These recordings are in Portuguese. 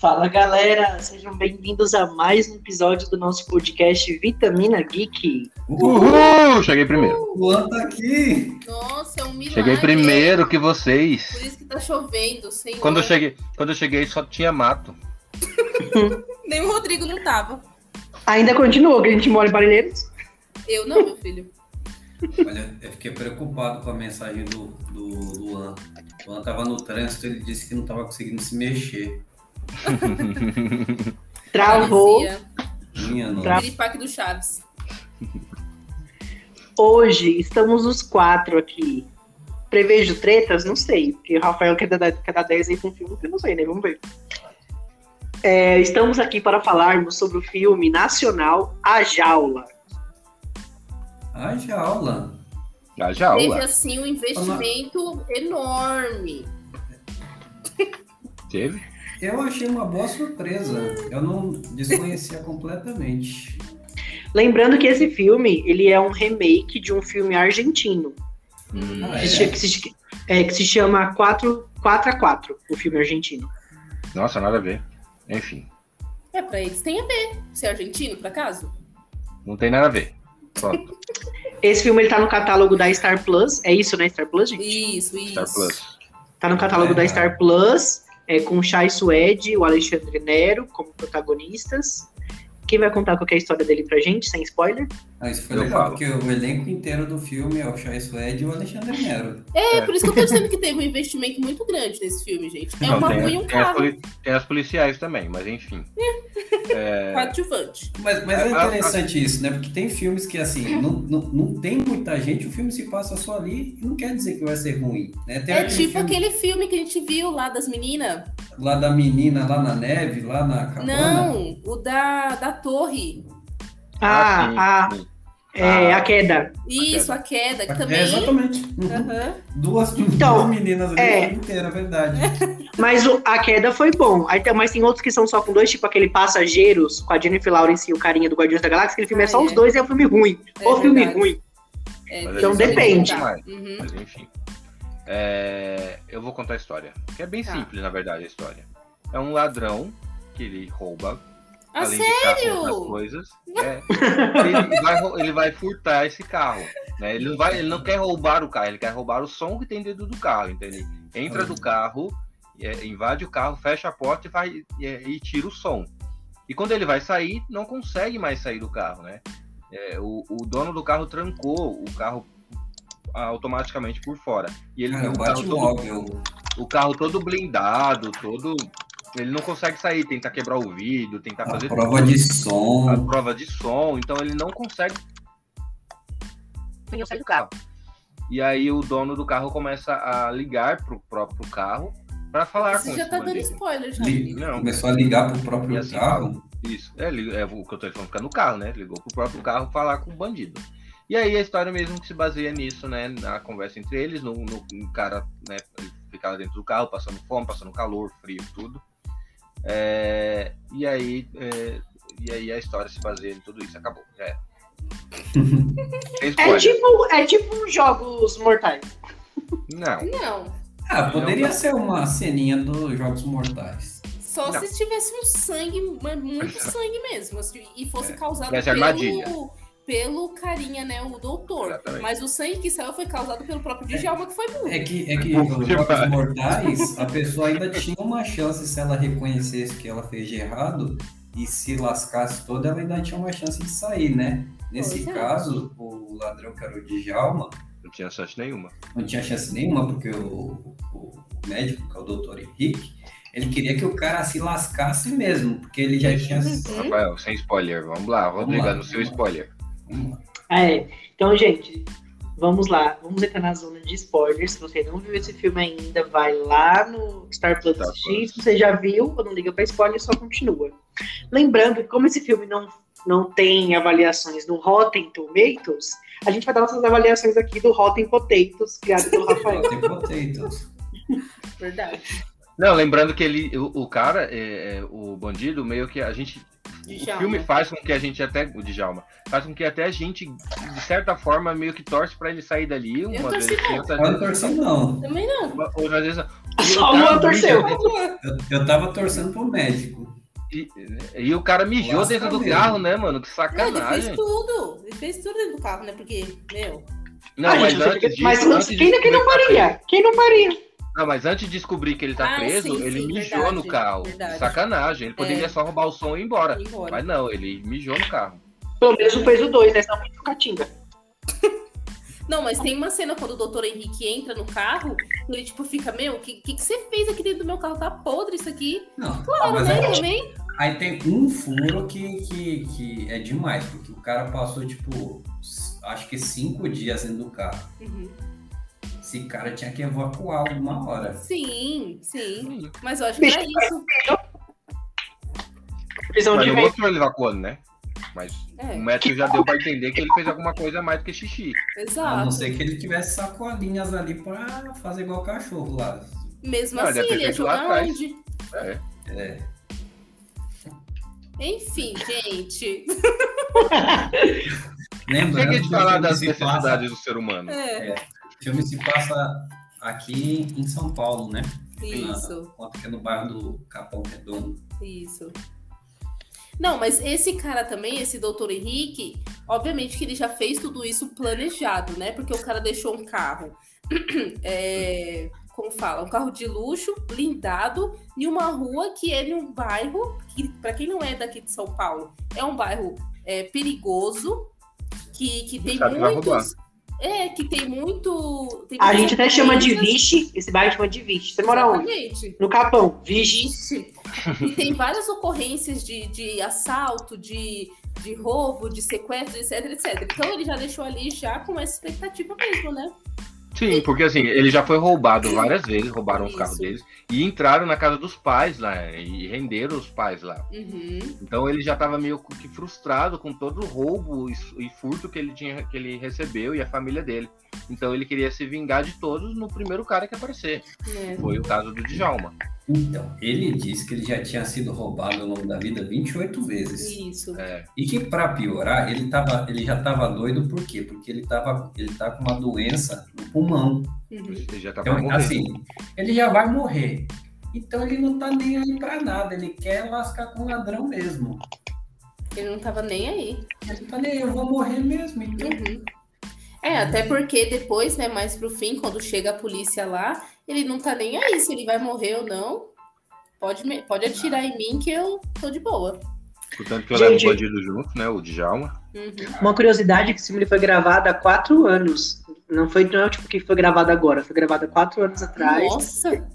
Fala galera, sejam bem-vindos a mais um episódio do nosso podcast Vitamina Geek. Uhul! Cheguei primeiro. O Luan tá aqui. Nossa, é um milagre. Cheguei primeiro que vocês. Por isso que tá chovendo, senhor. Quando eu cheguei, quando eu cheguei só tinha mato. Nem o Rodrigo não tava. Ainda continua, que a gente mora em Parelheiros. Eu não, meu filho. Olha, eu fiquei preocupado com a mensagem do, do Luan. O Luan tava no trânsito, ele disse que não tava conseguindo se mexer. Travou. Tra- o Piripaque do Chaves. Hoje estamos os quatro aqui. Prevejo tretas? Não sei, porque o Rafael quer dar, quer dar 10 aí com um filme, eu não sei, né? Vamos ver. É, estamos aqui para falarmos sobre o filme nacional A Jaula. A jaula. Teve, jaula. assim, um investimento enorme. Teve? Eu achei uma boa surpresa. Eu não desconhecia completamente. Lembrando que esse filme ele é um remake de um filme argentino Hum, que, é? se- que se, é, que se chama 4, 4 a 4, o filme argentino. Nossa, nada a ver. Enfim, É, pra eles tem a ver. Ser argentino, por acaso? não tem nada a ver. Pronto. Esse filme ele tá no catálogo da Star Plus, é isso, né, Star Plus, gente? Isso, isso. Star Plus. Tá no catálogo É. da Star Plus, é, com o Chai Suede e o Alexandre Nero como protagonistas. Quem vai contar qual que é a história dele pra gente, sem spoiler? Ah, isso foi Eu legal, falo. porque o elenco inteiro do filme é o Chai Suede e o Alexandre Nero. É, É. por isso que eu tô dizendo que teve um investimento muito grande nesse filme, gente. É Não, uma rua e um tem as carro. tem as policiais também, mas enfim. É, Coadjuvante. Mas, mas é É, a- interessante isso, né? Porque tem filmes que, assim, não, não, não tem muita gente, o filme se passa só ali e não quer dizer que vai ser ruim. Né? Tem É tipo filme aquele filme que a gente viu lá das meninas. Lá da menina, lá na neve, lá na cabana. Não, o da, da torre. Ah, sim, a, sim. é, Ah. a queda. Isso, a queda, que É, também. exatamente. Uhum. Duas, Então, duas meninas ali é. é. inteira, é verdade. Mas o- a queda foi bom. Aí tem, mas tem outros que são só com dois, tipo aquele Passageiros, com a Jennifer Lawrence e o carinha do Guardiões da Galáxia. Aquele filme é Ah, só os é. dois e é um filme ruim. É Ou filme verdade. ruim. É, Mas Então a depende. é. Uhum. Mas enfim. É, eu vou contar a história. Que é bem Tá. simples, na verdade, a história. É um ladrão que ele rouba, Ah, além de carro sério? outras coisas. É, ele, vai, ele vai furtar esse carro. Né? Ele, não vai, ele não quer roubar o carro, ele quer roubar o som que tem dentro do carro. Então ele entra do carro, é, invade o carro, fecha a porta e, vai, e, e tira o som. E quando ele vai sair, não consegue mais sair do carro, né? É, o, o dono do carro trancou o carro automaticamente por fora. E ele Cara, o, carro todo, o carro todo blindado, todo. Ele não consegue sair, tenta quebrar o vidro, tentar A fazer prova tudo de a som. prova de som, então ele não consegue sair do carro. E aí o dono do carro começa a ligar pro próprio carro para falar com Você já esse tá dando spoiler já. Li-. Não. Começou a ligar pro próprio assim, carro. Isso, é, é o que eu tô falando, fica no carro, né? Ligou pro próprio carro falar com o bandido. E aí a história mesmo que se baseia nisso, né? Na conversa entre eles, no, no, no cara, né? Ficava dentro do carro, passando fome, passando calor, frio, tudo. É, e aí. é, e aí a história se baseia em tudo isso. Acabou, já era. Tem É spoiler. tipo, é tipo jogos mortais. Não. Não. Ah, poderia Não. ser uma ceninha dos Jogos Mortais. Só Não. se tivesse um sangue, muito sangue mesmo. assim, E fosse causado Tivesse armadilha. pelo, pelo carinha, né? O doutor. Exatamente. Mas o sangue que saiu foi causado pelo próprio Djalma, que foi burro. É que, é que Burro os. Mortais, a pessoa ainda tinha uma chance se ela reconhecesse que ela fez de errado e se lascasse toda, ela ainda tinha uma chance de sair, né? Nesse Pois é. caso, o ladrão que era o Djalma Não tinha sorte nenhuma. não tinha chance nenhuma, porque o, o médico, que é o doutor Henrique, ele queria que o cara se lascasse mesmo, porque ele já tinha. Rafael, sem spoiler, vamos lá, Rodrigo, lá, no seu spoiler. É. Então, gente, vamos lá. Vamos entrar na zona de spoilers. Se você não viu esse filme ainda, vai lá no Star Plus assistir. Plus. Se você já viu, não liga pra spoiler, só continua. Lembrando que como esse filme não, não tem avaliações no Rotten Tomatoes, a gente vai dar nossas avaliações aqui do Rotten Potatoes, criado pelo Rafael. Tem potatoes. Verdade. Não, lembrando que ele, o, o cara, é, é, o bandido, meio que a gente. O Djalma. filme faz com que a gente até. O Djalma. Faz com que até a gente, de certa forma, meio que torce pra ele sair dali. Uma torci vez, não. outra Eu não vez- torci, não. Também não. Outras vezes. mijou Só o torceu. Eu, eu tava torcendo pro médico. E, e o cara mijou dentro do Lasca carro, mesmo. né, mano? Que Não, ele fez sacanagem. tudo. Ele fez tudo dentro do carro, né? Porque, meu. Não, Ah, mas gente, antes disso, mas antes quem, quem não faria? Quem não faria? Não, mas antes de descobrir que ele tá Ah, preso, sim, ele sim, mijou verdade, no carro. verdade. Sacanagem. Ele poderia É. só roubar o som e ir embora. ir embora. Mas não, ele mijou no carro. Pelo menos não fez o dois, né? Senão foi Catinga. Não, mas tem uma cena quando o doutor Henrique entra no carro, ele tipo fica, meu, o que, que, que você fez aqui dentro do meu carro? Tá podre isso aqui. Não, Claro, mas né? aí, Também. aí tem um furo que, que, que é demais, porque o cara passou, tipo, acho que cinco dias dentro do carro. Uhum. Esse cara tinha que evacuar alguma hora. Sim, sim. Mas eu acho que é isso. Prisão de mostrou ele evacuando, né? Mas É, o médico já deu pra entender que ele fez alguma coisa mais do que xixi. A exato. não ser que ele tivesse sacolinhas ali pra fazer igual cachorro lá. Mesmo Não, assim, ele ia jogar onde? É. É. Enfim, gente. Chega de que o falar das se passa- necessidades do ser humano. É, O filme se passa aqui em São Paulo, né? isso. Que é no bairro do Capão Redondo. Isso. Não, mas esse cara também, esse doutor Henrique, obviamente que ele já fez tudo isso planejado, né? Porque o cara deixou um carro, é, como fala, um carro de luxo, blindado, em uma rua que é num bairro, que para quem não é daqui de São Paulo, é um bairro é, perigoso, que, que tem muitos... É, que tem muito... tem A gente até chama de Vixe, esse bairro chama de Vixe. Você mora onde? No Capão. Vixe. Vixe. E tem várias ocorrências de, de assalto, de, de roubo, de sequestro, etc, etc. Então ele já deixou ali já com essa expectativa mesmo, né? Sim, porque assim, ele já foi roubado várias vezes, roubaram os Isso. carros deles e entraram na casa dos pais lá e renderam os pais lá. Uhum. Então ele já estava meio que frustrado com todo o roubo e, e furto que ele tinha que ele recebeu e a família dele. Então ele queria se vingar de todos no primeiro cara que aparecer. É. Foi o caso do Djalma. Então, ele disse que ele já tinha sido roubado ao longo da vida 28 vezes. Isso. É, E que para piorar, ele, tava, ele já estava doido por quê? Porque ele, tava, ele tá com uma doença pulmão. Ele já estava Então, morrendo. assim, ele já vai morrer. Então ele não tá nem aí pra nada, ele quer lascar com o ladrão mesmo. Ele não tava nem aí. Ele tá nem aí, eu vou morrer mesmo. Então, Uhum. É, até porque depois, né, mais pro fim, quando chega a polícia lá, ele não tá nem aí se ele vai morrer ou não. Pode, me- pode atirar em mim que eu tô de boa. Portanto que eu Gente- levo o bandido junto, né? O Djalma. Uhum. Uma curiosidade é que esse filme foi gravado há quatro anos. Não foi não, tipo que foi gravado agora, foi gravado há quatro anos atrás. Nossa!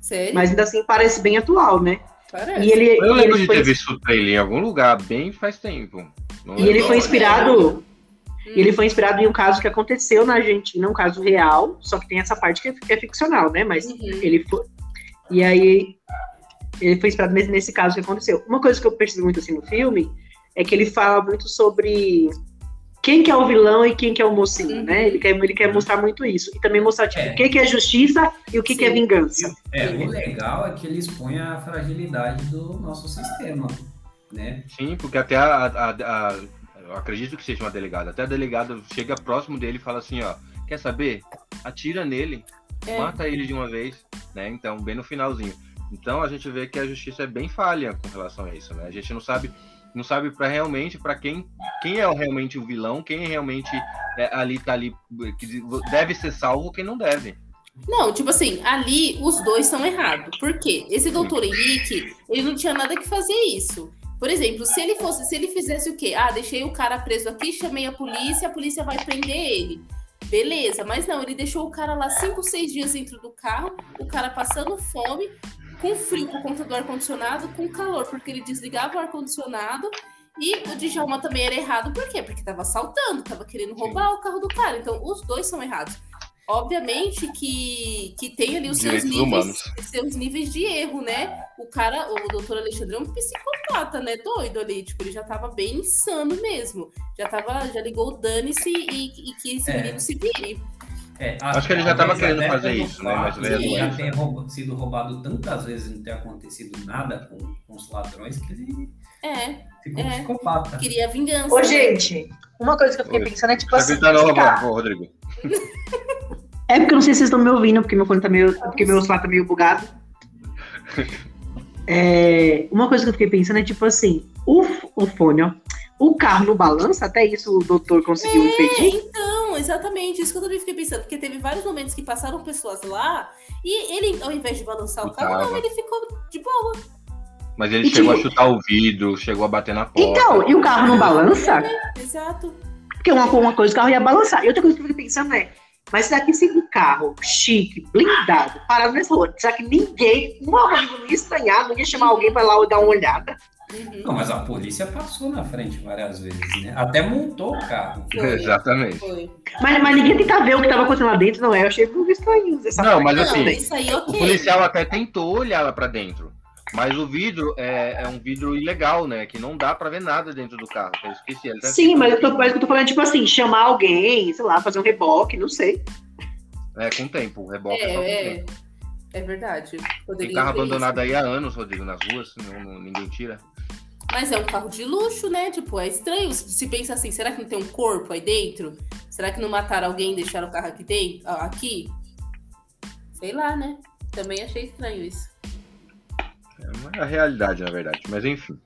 Sério? Mas ainda assim parece bem atual, né? Parece. E ele, Eu lembro ele de foi, ter visto o trailer em algum lugar bem faz tempo. Não e ele foi inspirado. Hum. Ele foi inspirado em um caso que aconteceu na Argentina, um caso real, só que tem essa parte que é, que é ficcional, né? Mas Uhum. ele foi. E aí ele foi inspirado nesse, nesse caso que aconteceu. Uma coisa que eu percebi muito assim no filme é que ele fala muito sobre quem que é o vilão e quem que é o mocinho, Uhum. né? Ele quer, ele quer mostrar muito isso. E também mostrar, tipo, É. o que, que é justiça e o que, que é vingança. é, o legal é que ele expõe a fragilidade do nosso sistema, né? Sim, porque até a, a- a- Eu acredito que seja uma delegada. Até a delegada chega próximo dele e fala assim, ó. Quer saber? Atira nele. É. Mata ele de uma vez. Né? Então, bem no finalzinho. Então a gente vê que a justiça é bem falha com relação a isso, né? A gente não sabe, não sabe para realmente para quem, quem é realmente o vilão, quem realmente é, ali tá ali que deve ser salvo, quem não deve. Não, tipo assim, ali os dois estão errados. Por quê? Esse doutor Henrique, ele não tinha nada que fazer isso. Por exemplo, se ele fosse, se ele fizesse o quê? Ah, deixei o cara preso aqui, chamei a polícia, a polícia vai prender ele. Beleza, mas não, ele deixou o cara lá cinco, seis dias dentro do carro, o cara passando fome, com frio por conta do ar-condicionado, com calor, porque ele desligava o ar-condicionado. E o Djalma também era errado, por quê? Porque tava assaltando, tava querendo roubar o carro do cara. Então, os dois são errados. Obviamente que, que tem ali os seus níveis, seus níveis de erro, né? O cara, o doutor Alexandre é um psicopata, né? Doido ali. Tipo, ele já tava bem insano mesmo. Já tava, já ligou o dane-se e, e que esse É. menino se vire. É, Acho que ele já tava talvez querendo fazer isso, né? Mas de ele já doença. ter rouba- sido roubado tantas vezes e não ter acontecido nada com, com os ladrões que ele É, ficou É. psicopata. queria vingança. Ô, gente, uma coisa que eu fiquei Oi. pensando é tipo Tá assim. ô, Rodrigo. É porque eu não sei se vocês estão me ouvindo, porque meu fone tá meio. Porque meu celular tá meio bugado. É, uma coisa que eu fiquei pensando é tipo assim, o, o fone, ó. O carro no balança, até isso o doutor conseguiu É, impedir. então, exatamente, isso que eu também fiquei pensando, porque teve vários momentos que passaram pessoas lá e ele, ao invés de balançar o carro, não, ele ficou de boa. Mas ele E, chegou tipo- a chutar o vidro, chegou a bater na porta. Então, e o carro não balança? Exato. Porque uma, uma coisa o carro ia balançar. E outra coisa que eu fiquei pensando é, mas será que se um carro chique, blindado, parado nessa rua, será que ninguém, um amigo não ia estranhar, não ia chamar alguém pra lá dar uma olhada? Uhum. Não, mas a polícia passou na frente várias vezes, né? Até montou o carro. Foi. Exatamente. Foi. Mas, mas ninguém tenta ver o que tava acontecendo lá dentro, não é? Eu achei muito estranho essa Não, parte mas Não, assim, isso aí O ok. policial até tentou olhar lá pra dentro. Mas o vidro é, é um vidro ilegal, né? Que não dá pra ver nada dentro do carro. Eu esqueci. Ele tá Sim, mas eu, tô, mas eu tô falando, tipo assim, chamar alguém, sei lá, fazer um reboque, não sei. É com tempo. O reboque é, só com É, tempo. É, verdade. Tem Poderia carro ver abandonado isso. aí há anos, Rodrigo, nas ruas, não, não- ninguém tira. Mas é um carro de luxo, né? Tipo, é estranho. Se pensa assim, será que não tem um corpo aí dentro? Será que não mataram alguém e deixaram o carro aqui dentro? Aqui? Sei lá, né? Também achei estranho isso. É a realidade, na verdade. Mas enfim.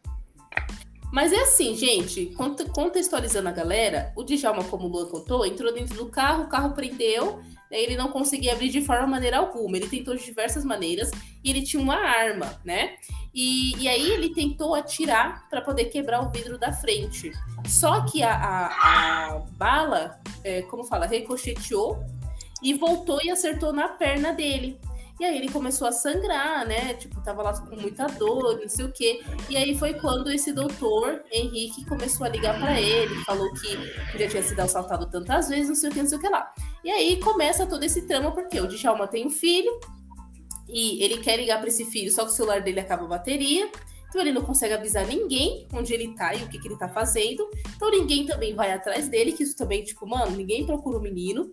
Mas é assim, gente, conte- contextualizando a galera, o Djalma, como o Luan contou, entrou dentro do carro, o carro prendeu, daí ele não conseguia abrir de forma maneira alguma. Ele tentou de diversas maneiras e ele tinha uma arma, né? E, e aí ele tentou atirar para poder quebrar o vidro da frente. Só que a, a- a bala, é, como fala, ricocheteou e voltou e acertou na perna dele. E aí ele começou a sangrar, né? Tipo, tava lá com muita dor, não sei o quê. E aí foi quando esse doutor Henrique começou a ligar para ele, falou que já tinha sido assaltado tantas vezes, não sei o que, não sei o que lá. E aí começa todo esse trama, porque o Djalma tem um filho, e ele quer ligar para esse filho, só que o celular dele acaba a bateria. Então ele não consegue avisar ninguém onde ele tá e o que, que ele tá fazendo. Então ninguém também vai atrás dele, que isso também, tipo, mano, ninguém procura o menino.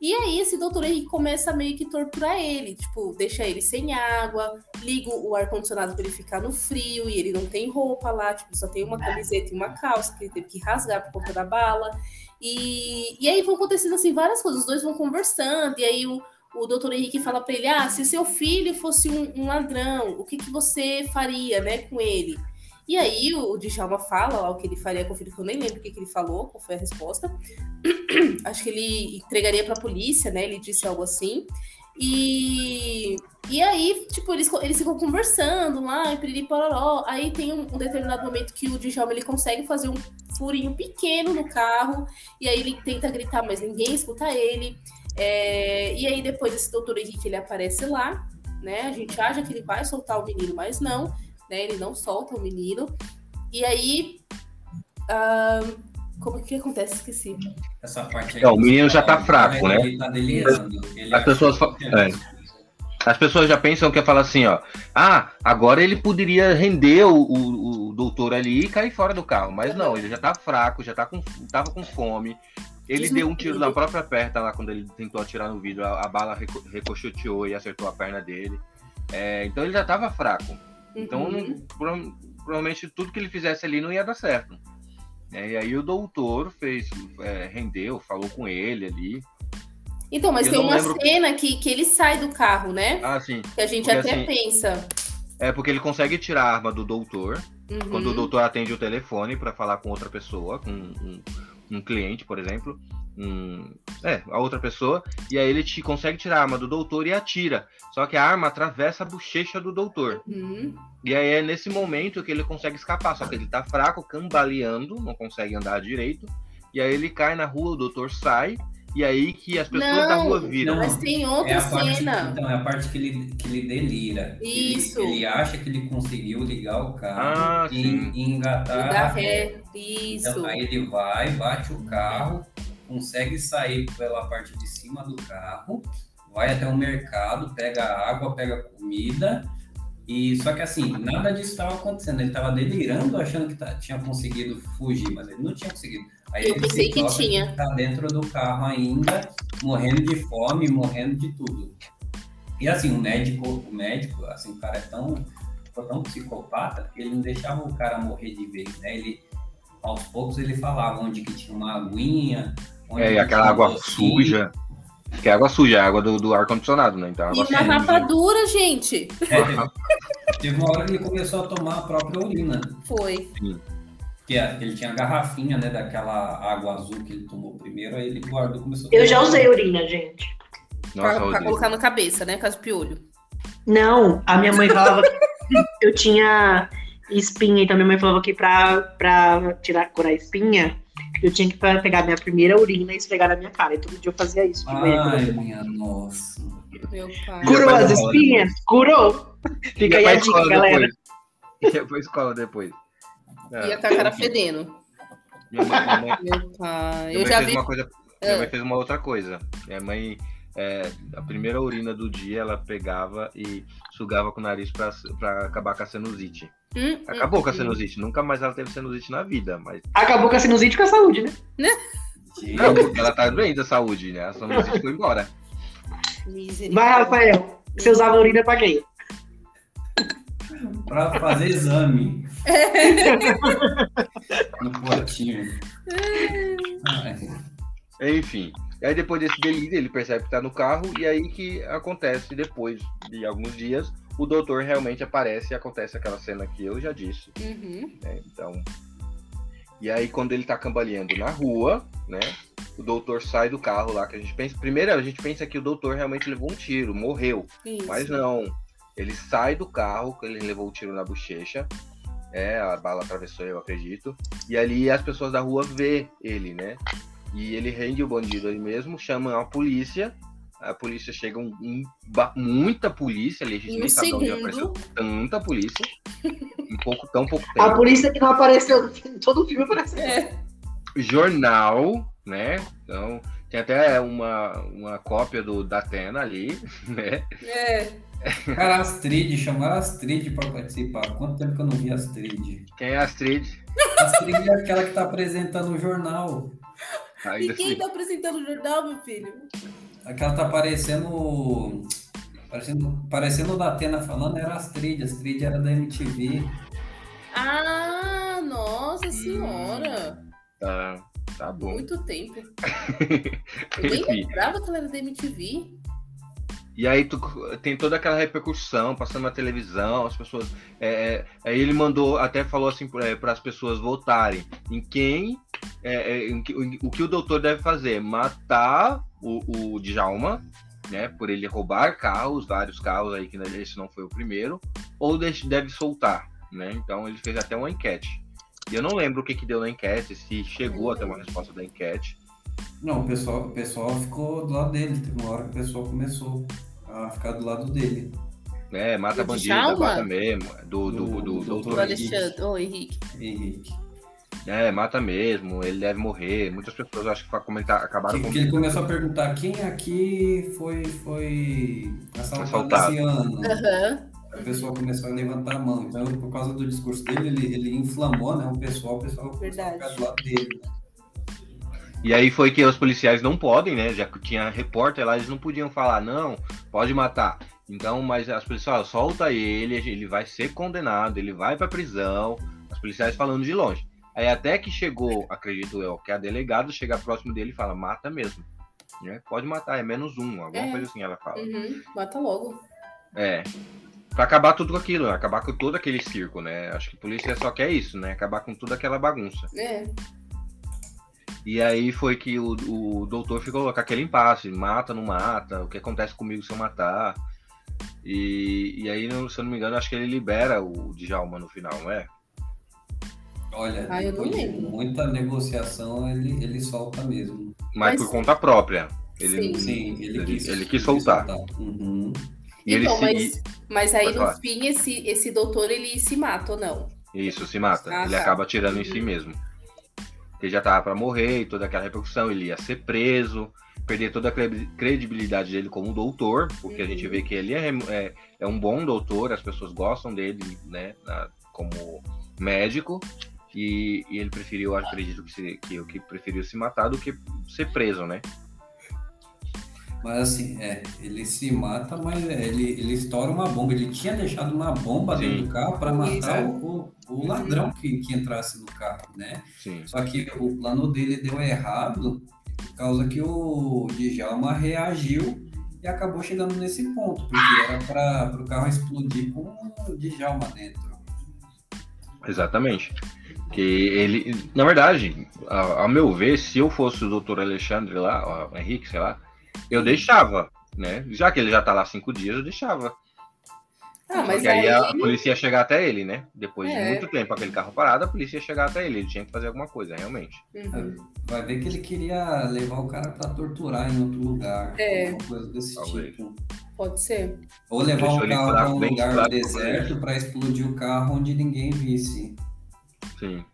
E aí esse doutor Henrique começa meio que torturar ele, tipo, deixa ele sem água, liga o ar-condicionado pra ele ficar no frio, e ele não tem roupa lá, tipo, só tem uma camiseta e uma calça que ele teve que rasgar por conta da bala. E, e aí vão acontecendo assim várias coisas, os dois vão conversando, e aí o, o doutor Henrique fala pra ele: Ah, se seu filho fosse um, um ladrão, o que, que você faria, né, com ele? E aí o, Djalma fala lá o que ele faria com o filho, que eu nem lembro o que, que ele falou, qual foi a resposta. Acho que ele entregaria pra polícia, né? Ele disse algo assim. E, e aí, tipo, eles, eles ficam conversando lá, e piriri. Aí tem um, um determinado momento que o Djalma ele consegue fazer um furinho pequeno no carro, e aí ele tenta gritar, mas ninguém escuta ele. É, e aí depois esse doutor Henrique ele aparece lá, né? A gente acha que ele vai soltar o menino, mas não, né? Ele não solta o menino. E aí. ah, como que acontece? Esqueci. Essa parte aí. É, o menino já tá fraco, né? Ele tá delirando. Ele As pessoas fa- é. As pessoas já pensam que é falar assim, ó. Ah, agora ele poderia render o, o, o doutor ali e cair fora do carro. Mas não, ele já tá fraco, já tá com, tava com fome. Ele Isso deu um tiro na própria perna lá quando ele tentou atirar no vidro. A, a bala reco- ricocheteou e acertou a perna dele. É, então ele já tava fraco. Então, Uhum. provavelmente tudo que ele fizesse ali não ia dar certo. É, e aí o doutor fez, é, rendeu, falou com ele ali. Então, mas Eu tem uma lembro- cena que, que ele sai do carro, né? Ah, sim. Que a gente Porque, até assim, pensa. É porque ele consegue tirar a arma do doutor Uhum. quando o doutor atende o telefone para falar com outra pessoa, com um, um cliente, por exemplo. Um, é, a outra pessoa. E aí ele te, consegue tirar a arma do doutor e atira. Só que a arma atravessa a bochecha do doutor. Uhum. E aí é nesse momento que ele consegue escapar. Só que ele tá fraco, cambaleando, não consegue andar direito. E aí ele cai na rua, o doutor sai. E aí que as pessoas da Não, rua viram. não. Mas tem É outra parte, cena. então, é a parte que ele, que ele delira. Ele- Isso. Ele, acha que ele conseguiu ligar o carro Ah, e, e engatar. Da ré. Isso. Então, aí ele vai, bate o carro, consegue sair pela parte de cima do carro, vai até o mercado, pega água, pega comida. E só que assim, nada disso estava acontecendo. Ele estava delirando, achando que tá- tinha conseguido fugir, mas ele não tinha conseguido. Aí Eu ele pensei se que tinha. Tá dentro do carro ainda, morrendo de fome, morrendo de tudo. E assim, o médico, o médico, assim, o cara é tão, tão psicopata que ele não deixava o cara morrer de vez, né? Ele, aos poucos ele falava onde que tinha uma aguinha, É, e aquela água docinho. suja. Que é água suja, é água do, do ar-condicionado, né? Então, é E suja. rapadura, gente. É, teve, teve uma hora que ele começou a tomar a própria urina. Foi. Que é- ele tinha a garrafinha, né, daquela água azul que ele tomou primeiro, aí ele guardou, começou a Eu já usei urina, gente. Nossa, pra, pra colocar na cabeça, né? Caso piolho. Não, a minha mãe falava que eu tinha espinha, então minha mãe falava que pra, pra tirar, curar a espinha, eu tinha que pegar minha primeira urina e esfregar na minha cara. E todo dia eu fazia isso. de manhã. Ai, minha nossa. Meu pai. Curou as espinhas? Curou? Fica aí a dica, escola galera. depois. Ia pra escola depois. É, Ia com a cara fedendo. Minha mãe, minha mãe- Meu pai. minha Eu mãe já fez vi. uma coisa. Minha Ah. mãe fez uma outra coisa. Minha mãe, é, a primeira urina do dia, ela pegava e sugava com o nariz pra, pra acabar com a sinusite. Hum, Acabou hum, com a hum. sinusite. Nunca mais ela teve sinusite na vida, mas. Acabou com a sinusite com a saúde, né? Não, porque ela tá bem da saúde, né? A sinusite foi embora. Vai, Rafael. Você usava urina pra quê? Pra fazer exame. no potinho. Ai, Enfim. E aí depois desse delírio, ele percebe que tá no carro, e aí que acontece, depois de alguns dias, o doutor realmente aparece e acontece aquela cena que eu já disse. Uhum. né? Então. E aí, quando ele tá cambaleando na rua, né? O doutor sai do carro lá, que a gente pensa. Primeiro, a gente pensa que o doutor realmente levou um tiro, morreu. Isso. Mas não. Ele sai do carro, que ele levou o tiro na bochecha. É, a bala atravessou, eu acredito. E ali as pessoas da rua vê ele, né? E ele rende o bandido ali mesmo, chama a polícia. A polícia chega um, um- muita polícia ali, a gente Em um nem sabe de onde apareceu tanta polícia. Em pouco, tão pouco tempo. A polícia que não apareceu em todo o filme apareceu. É. jornal, né? Então, tem até uma, uma cópia do da Atena ali, né? É. Cara, Astrid, chamaram a Astrid pra participar. Quanto tempo que eu não vi a Astrid? Quem é a Astrid? A Astrid é aquela que tá apresentando o jornal. Ainda E quem assim. tá apresentando o jornal, meu filho? Aquela tá parecendo. Parecendo, parecendo o da Atena falando, era a Astrid. A Astrid era da MTV. Ah, nossa senhora. Tá, tá bom. Muito tempo. Eu nem lembrava que ela era da MTV. E aí tu, tem toda aquela repercussão, passando na televisão, as pessoas. é, é, aí ele mandou, até falou assim para as pessoas votarem em quem. é, é, em em- o que o doutor deve fazer? Matar o, o Djalma, né? Por ele roubar carros, vários carros aí, que esse não foi o primeiro, ou deixe- deve soltar, né? Então ele fez até uma enquete. E eu não lembro o que, que deu na enquete, se chegou até uma resposta da enquete. Não, o pessoal, o pessoal ficou do lado dele. Teve uma hora que o pessoal começou a ficar do lado dele. né? Mata Do bandido, Djalma? mata mesmo. Do, do, do, Do- do do Do doutor Alexandre. Ô, Henrique. Henrique. É, mata mesmo, ele deve morrer. Muitas pessoas acho que comentar, acabaram Que, que ele começou a perguntar quem aqui foi, foi assaltado Assaltado. esse ano. Aham. A pessoa começou a levantar a mão. Então, por causa do discurso dele, ele, ele inflamou né, o pessoal, o pessoal começou a ficar do lado dele. né? E aí foi que os policiais não podem, né? Já que tinha repórter lá, eles não podiam falar, não, pode matar. Então, mas as policiais, ó, solta ele, ele vai ser condenado, ele vai pra prisão. Os policiais falando de longe. Aí até que chegou, acredito eu, que a delegada chega próximo dele e fala, mata mesmo. Né? Pode matar, é menos um, alguma É. coisa assim ela fala. Uhum. Mata logo. É. Pra acabar tudo aquilo, acabar com todo aquele circo, né? Acho que a polícia só quer isso, né? Acabar com toda aquela bagunça. É. E aí foi que o, o doutor ficou com aquele impasse, mata, não mata, o que acontece comigo se eu matar. E, e aí, se eu não me engano, acho que ele libera o Djalma no final, não é? Olha, Ah, eu não depois de lembro. muita negociação, ele, ele solta mesmo. Mas, Mas- por conta própria. Ele, Sim. Sim, ele, quis, ele quis soltar. Uhum. E ele então, se- mas, mas aí no fim esse, esse doutor ele se mata ou não? Isso, se mata. Ah, ele tá. acaba atirando em si mesmo. Ele já tava pra morrer e toda aquela repercussão, ele ia ser preso, perder toda a cre- credibilidade dele como doutor, porque a Uhum. gente vê que ele é, é, é um bom doutor, as pessoas gostam dele, né, como médico, e, e ele preferiu, acredito que, se, que, que preferiu se matar do que ser preso, né? Mas assim, é, ele se mata, mas ele, ele estoura uma bomba. Ele tinha deixado uma bomba Sim. dentro do carro para matar É. o, o, o ladrão que, que entrasse no carro, né? Sim. Só que o plano dele deu errado, causa que o Djalma reagiu e acabou chegando nesse ponto, porque era para o carro explodir com o Djalma dentro. Exatamente. Que ele, na verdade, a, a meu ver, se eu fosse o doutor Alexandre lá, o Henrique, sei lá, eu deixava, né? Já que ele já tá lá cinco dias, eu deixava. Ah, mas Porque aí, aí... a polícia ia chegar até ele, né? Depois de É. muito tempo aquele carro parado, a polícia ia chegar até ele. Ele tinha que fazer alguma coisa, realmente. Uhum. Vai ver que ele queria levar o cara para torturar em outro lugar. É. Alguma coisa desse Talvez. tipo. Pode ser. Ou levar Deixou o carro para um lugar fraco, deserto para explodir o carro onde ninguém visse. Sim.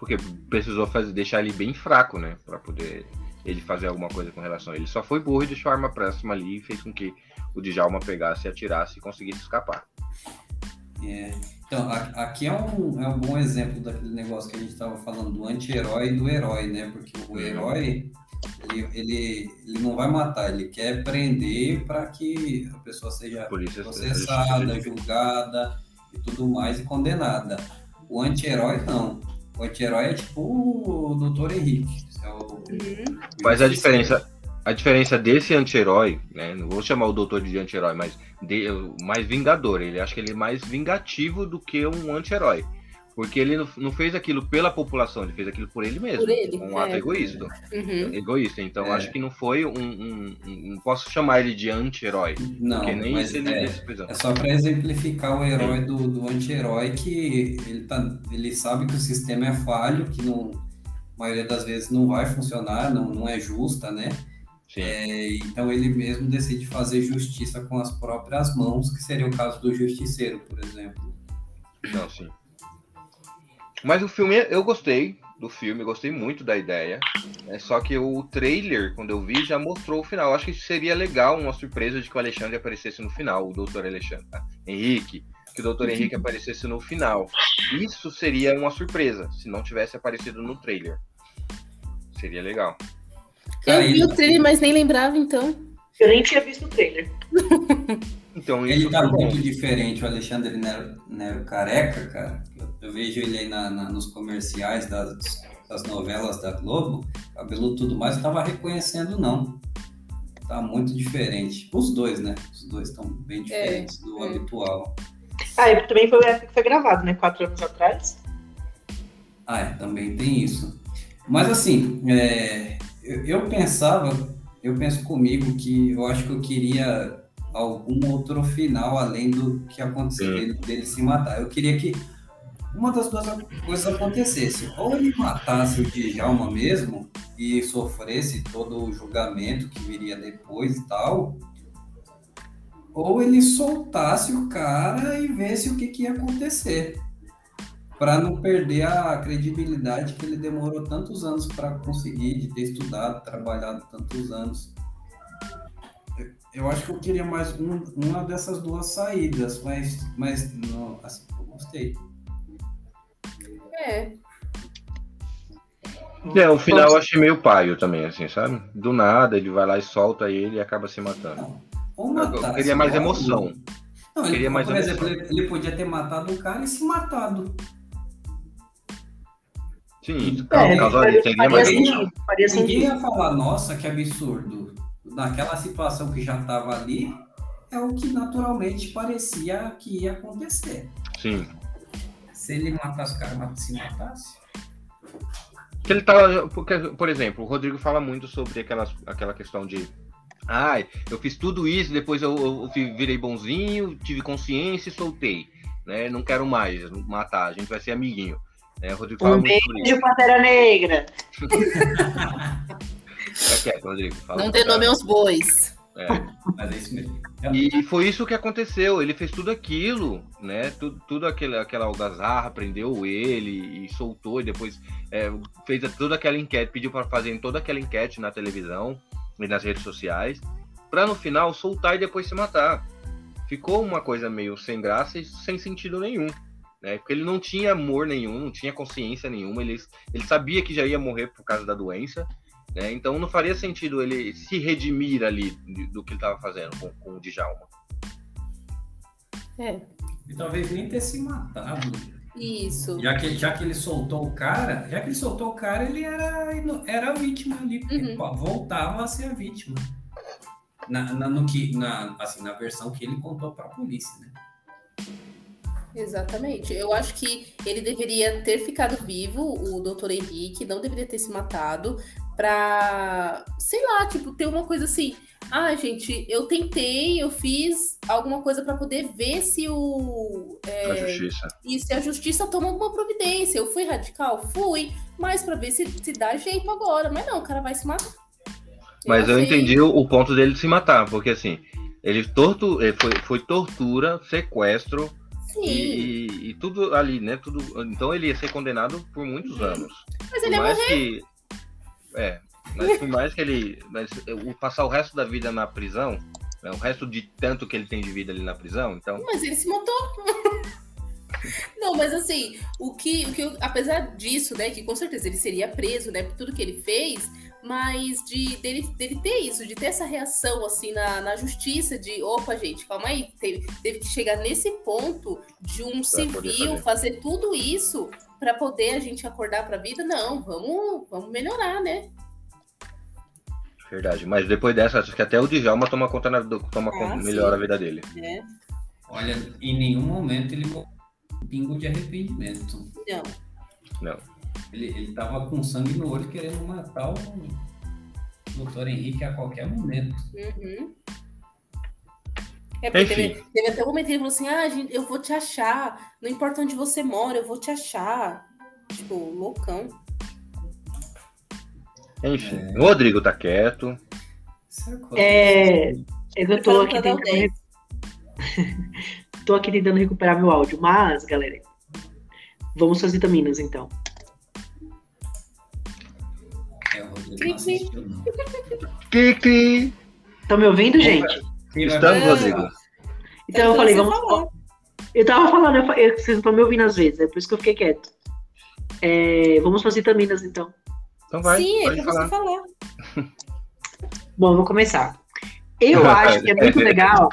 Porque precisou fazer, deixar ele bem fraco, né? Pra poder ele fazer alguma coisa com relação a ele. Só foi burro e deixou a arma próxima ali e fez com que o Djalma pegasse, atirasse e conseguisse escapar. É. Então, aqui é um, é um bom exemplo daquele negócio que a gente estava falando do anti-herói e do herói, né? Porque o herói, ele, ele, ele não vai matar, ele quer prender para que a pessoa seja polícia processada, julgada e tudo mais e condenada. O anti-herói não. O anti-herói é tipo o Dr. Henrique. é o- Uhum. Mas a diferença, a diferença desse anti-herói, né? Não vou chamar o doutor de anti-herói, mas de, mais vingador. Ele acha que ele é mais vingativo do que um anti-herói. Porque ele não, não fez aquilo pela população, ele fez aquilo por ele mesmo. Por ele, Um ato é. egoísta. Uhum. Egoísta. Então É. acho que não foi um, um- um- Não posso chamar ele de anti-herói. Não, Porque nem mas ele é. É só para exemplificar o herói do, do anti-herói que ele, tá, ele sabe que o sistema é falho, que não, a maioria das vezes não vai funcionar, não, não é justa, né? Sim. É, então ele mesmo decide fazer justiça com as próprias mãos, que seria o caso do justiceiro, por exemplo. Não, sim. Mas o filme, eu gostei do filme, gostei muito da ideia. É só que o trailer, quando eu vi, já mostrou o final. Acho que seria legal uma surpresa de que o Alexandre aparecesse no final, o Dr. Alexandre. tá? Henrique, que o Dr. Henrique aparecesse no final. Isso seria uma surpresa, se não tivesse aparecido no trailer. Seria legal. Eu vi o trailer, mas nem lembrava, então. Eu nem tinha visto o trailer. Então, Ele tá foi bom. muito diferente, o Alexandre Nero, Nero careca, cara. Eu, eu vejo ele aí na- na- nos comerciais das, das novelas da Globo, cabelo e tudo mais, eu tava reconhecendo, não. Tá muito diferente. Os dois, né? Os dois estão bem diferentes do é. habitual. Ah, e também foi a época que foi gravado, né? Quatro anos atrás. Ah, é, também tem isso. Mas assim, é, eu, eu pensava, eu penso comigo que eu acho que eu queria algum outro final além do que aconteceu dele, dele se matar. Eu queria que uma das duas coisas acontecesse. Ou ele matasse o Djalma mesmo e sofresse todo o julgamento que viria depois e tal. Ou ele soltasse o cara e visse o que, que ia acontecer para não perder a credibilidade que ele demorou tantos anos para conseguir, de ter estudado, trabalhado tantos anos. Eu, eu acho que eu queria mais um- uma dessas duas saídas, mas, mas não, assim, eu gostei. É. É, o final eu achei meio paio também, assim, sabe? Do nada, ele vai lá e solta ele e acaba se matando. Ou Eu matasse queria mais logo. emoção. Não, ele, Queria mais por exemplo, emoção. ele, ele podia ter matado o cara e se matado. Sim, É, causa dele, teria mais faria. Faria Ninguém sentido. ia falar, nossa, que absurdo. Naquela situação que já estava ali, é o que naturalmente parecia que ia acontecer. Sim. Se ele matasse o cara, se matasse. Que ele tá. Porque, por exemplo, o Rodrigo fala muito sobre aquelas, aquela questão de. Ai, eu fiz tudo isso, depois eu, eu fi- virei bonzinho, tive consciência e soltei. Né? Não quero mais matar, a gente vai ser amiguinho. O Rodrigo fala Um muito sobre isso. beijo, Pantera Negra. Fica quieto, Rodrigo. Fala Não dê nome aos bois. É. Mas é isso mesmo. E foi isso que aconteceu. Ele fez tudo aquilo, né? Tudo, tudo aquele, aquela algazarra, prendeu ele e soltou, e depois é, fez toda aquela enquete, pediu para fazer toda aquela enquete na televisão e nas redes sociais, para no final soltar e depois se matar. Ficou uma coisa meio sem graça e sem sentido nenhum. Né? Porque ele não tinha amor nenhum, não tinha consciência nenhuma, ele, ele sabia que já ia morrer por causa da doença, né? Então não faria sentido ele se redimir ali do que ele estava fazendo com, com o Djalma. É. E talvez nem ter se matado. Isso. Já que, já que ele soltou o cara, já que ele soltou o cara, ele era, era a vítima ali, Uhum. voltava a ser a vítima. Na, na, no que, na, assim, na versão que ele contou pra polícia, né? Exatamente. Eu acho que ele deveria ter ficado vivo, o Dr. Henrique, não deveria ter se matado, pra, sei lá, tipo, ter uma coisa assim. Ah, gente, eu tentei, eu fiz alguma coisa pra poder ver se o. é, Na justiça. e se a justiça toma alguma providência. Eu fui radical? Fui, mas pra ver se, se dá jeito agora. Mas não, o cara vai se matar. Mas eu achei- entendi o, ponto dele de se matar, porque assim, ele, tortu, ele foi, foi tortura, sequestro e, e- e tudo ali, né? Tudo, então ele ia ser condenado por muitos anos. mas Por ele é mais que. É, mas por mais que ele. Mas o passar o resto da vida na prisão, né, o resto de tanto que ele tem de vida ali na prisão, então. Mas ele se matou. Não, mas assim, o que, o que apesar disso, né, que com certeza ele seria preso, né, por tudo que ele fez, mas de dele, dele ter isso, de ter essa reação assim na, na justiça, de opa, gente, calma aí, teve, teve que chegar nesse ponto de um poder civil fazer tudo isso para poder a gente acordar para a vida. Não, vamos, vamos melhorar, né? Verdade. Mas depois dessa, acho que até o Djalma toma conta na, do- toma Ah, conta, melhora a vida dele. É, Olha, em nenhum momento ele um pingo de arrependimento. não. Não. Ele, ele tava com sangue no olho querendo matar o doutor Henrique a qualquer momento. Uhum. É porque teve, teve até um momento que ele falou assim: ah, gente, eu vou te achar. Não importa onde você mora, eu vou te achar. Tipo, loucão. Enfim, o Rodrigo tá quieto. É, é eu tô aqui tentando. tô aqui tentando recuperar meu áudio, mas, galera, vamos às vitaminas então. É, o Rodrigo Cri, não assistiu, não. Cri, cri. Estão me ouvindo, gente? Estamos? Rodrigo. Então eu falei, vamos. Eu tava falando, eu eu- vocês não estão me ouvindo às vezes, é por isso que eu fiquei quieto. É, vamos para as vitaminas então. Então vai, Sim, é falar. você falar. Bom, vou começar. Eu acho que é muito legal.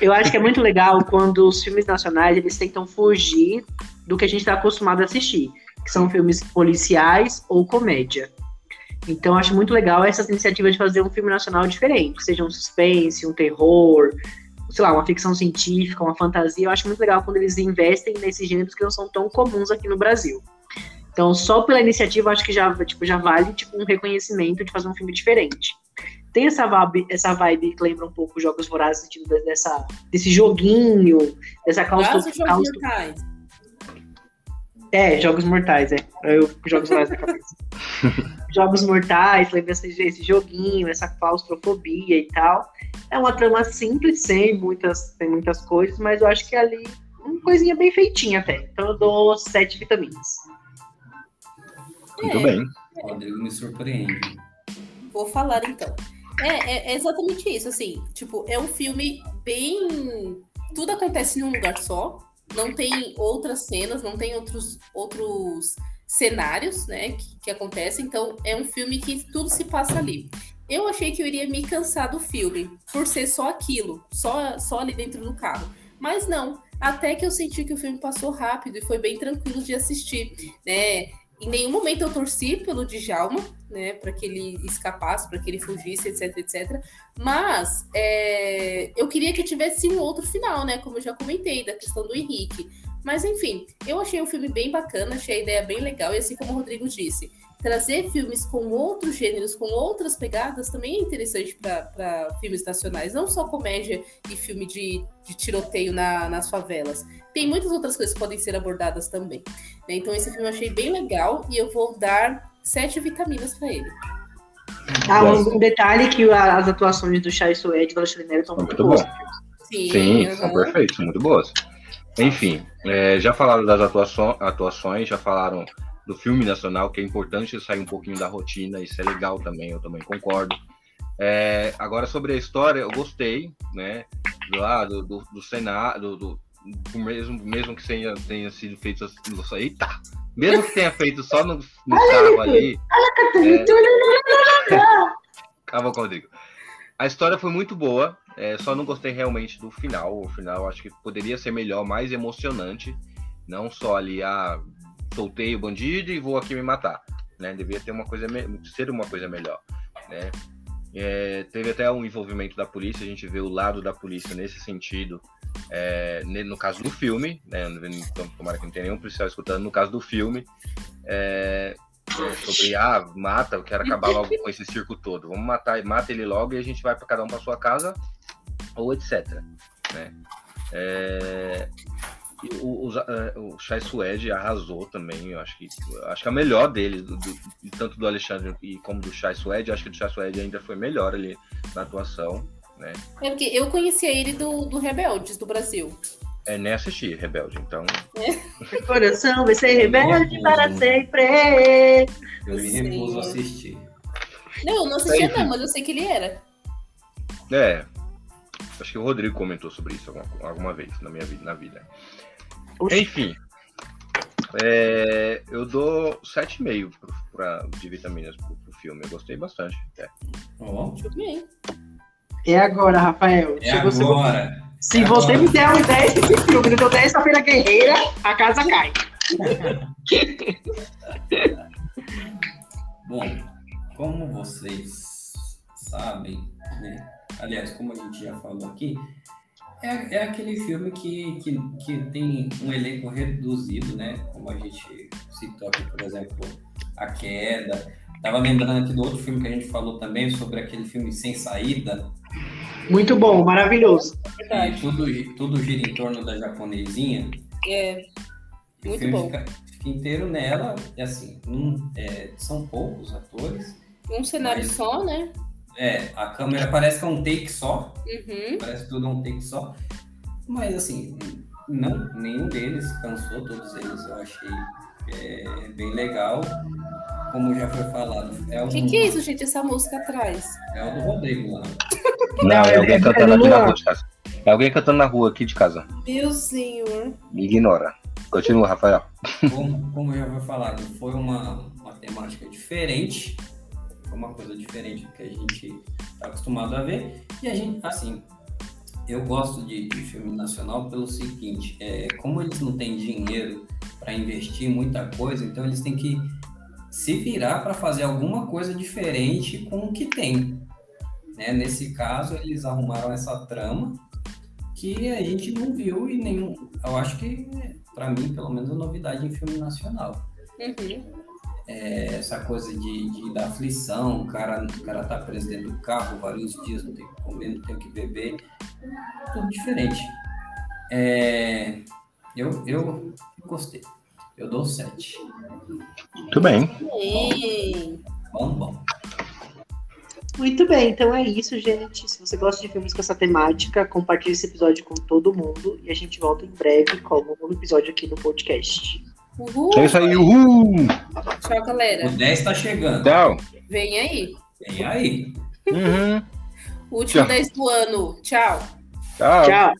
Eu acho que é muito legal quando os filmes nacionais eles tentam fugir do que a gente está acostumado a assistir, que são filmes policiais ou comédia. Então, eu acho muito legal essas iniciativas de fazer um filme nacional diferente, seja um suspense, um terror, sei lá, uma ficção científica, uma fantasia. Eu acho muito legal quando eles investem nesses gêneros que não são tão comuns aqui no Brasil. Então, só pela iniciativa, eu acho que já, tipo, já vale tipo, um reconhecimento de fazer um filme diferente tem essa vibe, essa vibe que lembra um pouco os Jogos Vorazes, de- dessa, desse joguinho, dessa claustro, os jogos mortais. É, Jogos Mortais, é. Eu Jogos Vorazes na cabeça. jogos Mortais, lembra esse, esse joguinho, essa claustrofobia e tal. É uma trama simples, sem muitas, sem muitas coisas, mas eu acho que é ali uma coisinha bem feitinha até. Então eu dou sete vitaminas. Muito É. bem. O Rodrigo me surpreende. Vou falar então. É, é- é exatamente isso, assim, tipo, é um filme bem. Tudo acontece num lugar só. Não tem outras cenas, não tem outros, outros cenários, né, que, que acontecem. Então, é um filme que tudo se passa ali. Eu achei que eu iria me cansar do filme, por ser só aquilo, só, só ali dentro do carro. Mas não, até que eu senti que o filme passou rápido e foi bem tranquilo de assistir, né? Em nenhum momento eu torci pelo Djalma, né, para que ele escapasse, para que ele fugisse, etc, etc. Mas é, eu queria que tivesse um outro final, né, como eu já comentei, da questão do Henrique. Mas enfim, eu achei o filme bem bacana, achei a ideia bem legal, e assim como o Rodrigo disse, trazer filmes com outros gêneros, com outras pegadas, também é interessante para filmes nacionais, não só comédia e filme de, de tiroteio na- nas favelas. Tem muitas outras coisas que podem ser abordadas também. né? Então, esse filme eu achei bem legal e eu vou dar sete vitaminas para ele. Ah, um, um detalhe que as atuações do Chai Suede e do Alexandre Nero estão muito, Muito boas. Sim, Sim, são perfeitos, são muito boas. Enfim, é, já falaram das atuaço- atuações, já falaram do filme nacional, que é importante sair um pouquinho da rotina, isso é legal também, eu também concordo. É, agora, sobre a história, eu gostei, né, do, ah, do, do, do cenário, do, do- mesmo, mesmo que tenha, tenha sido feito assim, nossa, eita, mesmo que tenha feito só no, no carro ali, Calma, Rodrigo. A história foi muito boa, é, só não gostei realmente do final. O final acho que poderia ser melhor, mais emocionante, Não só ali, ah, soltei o bandido e vou aqui me matar. Né? Devia ter uma coisa, ser uma coisa melhor. Né? É, teve até um envolvimento da polícia, a gente vê o lado da polícia nesse sentido, é, no caso do filme, né? Então, tomara que não tenha nenhum policial escutando, no caso do filme, é, é sobre ah, mata, eu quero acabar logo com esse circo todo. Vamos matar, mata ele logo e a gente vai para cada um para sua casa, ou etc. Né? É, o, o, é, o Chai Suede arrasou também, eu acho que acho que a melhor dele, do, do, tanto do Alexandre e como do Chai Suede, acho que o Chai Suede ainda foi melhor ali na atuação, né? É porque eu conhecia ele do, do Rebeldes do Brasil. É, nem assisti Rebelde, então. É. Coração vai ser rebelde para sempre. Eu me recuso a assistir. Não, eu não assistia, não, mas eu sei que ele era. É. Acho que o Rodrigo comentou sobre isso alguma, alguma vez na minha vida. Na vida. Enfim. É, eu dou 7,5 de vitaminas pro, pro filme. Eu gostei bastante. É. Oh. É agora, Rafael. É agora. Se você me der uma ideia desse filme, no Terça-feira Guerreira, a casa cai. Bom, como vocês sabem, né? Aliás, como a gente já falou aqui, é, é aquele filme que, que, que tem um elenco reduzido, né? Como a gente citou aqui, por exemplo, A Queda. Tava lembrando aqui do outro filme que a gente falou também, sobre aquele filme Sem Saída, muito bom, maravilhoso. É tudo, tudo gira em torno da japonesinha. É. Muito bom. Fica, fica, inteiro nela, e assim, um, é, são poucos atores. Um cenário mas, só, né? É, a câmera parece que é um take só. Uhum. Parece tudo um take só. Mas assim, não, nenhum deles cansou, todos eles eu achei é, bem legal. Como já foi falado. É o que, que é isso, gente? Essa música atrás? É o do Rodrigo lá. Não, é alguém é cantando aqui na rua de casa. É alguém cantando na rua aqui de casa. Meu senhor. Ignora. Continua, Rafael. Como, como já foi falado, foi uma, uma temática diferente. Foi uma coisa diferente do que a gente está acostumado a ver. E a gente, assim, eu gosto de, de filme nacional pelo seguinte: é, como eles não têm dinheiro para investir em muita coisa, então eles têm que se virar para fazer alguma coisa diferente com o que tem. Né? Nesse caso, eles arrumaram essa trama que a gente não viu e nenhum. Eu acho que, para mim, pelo menos, é novidade em filme nacional. Uhum. É, essa coisa de, de, da aflição, o cara, o cara tá preso dentro do carro vários dias, não tem que comer, não tem que beber, tudo diferente. É, eu, eu gostei. Eu dou sete. Muito bem. Bom, bom. Muito bem, então é isso, gente. Se você gosta de filmes com essa temática, compartilhe esse episódio com todo mundo e a gente volta em breve com um novo episódio aqui no podcast. Uhul! É isso aí, uhul! Tchau, galera. O 10 tá chegando. Tchau. Vem aí. Vem aí. Uhum. Último Tchau. 10 do ano. Tchau. Tchau. Tchau.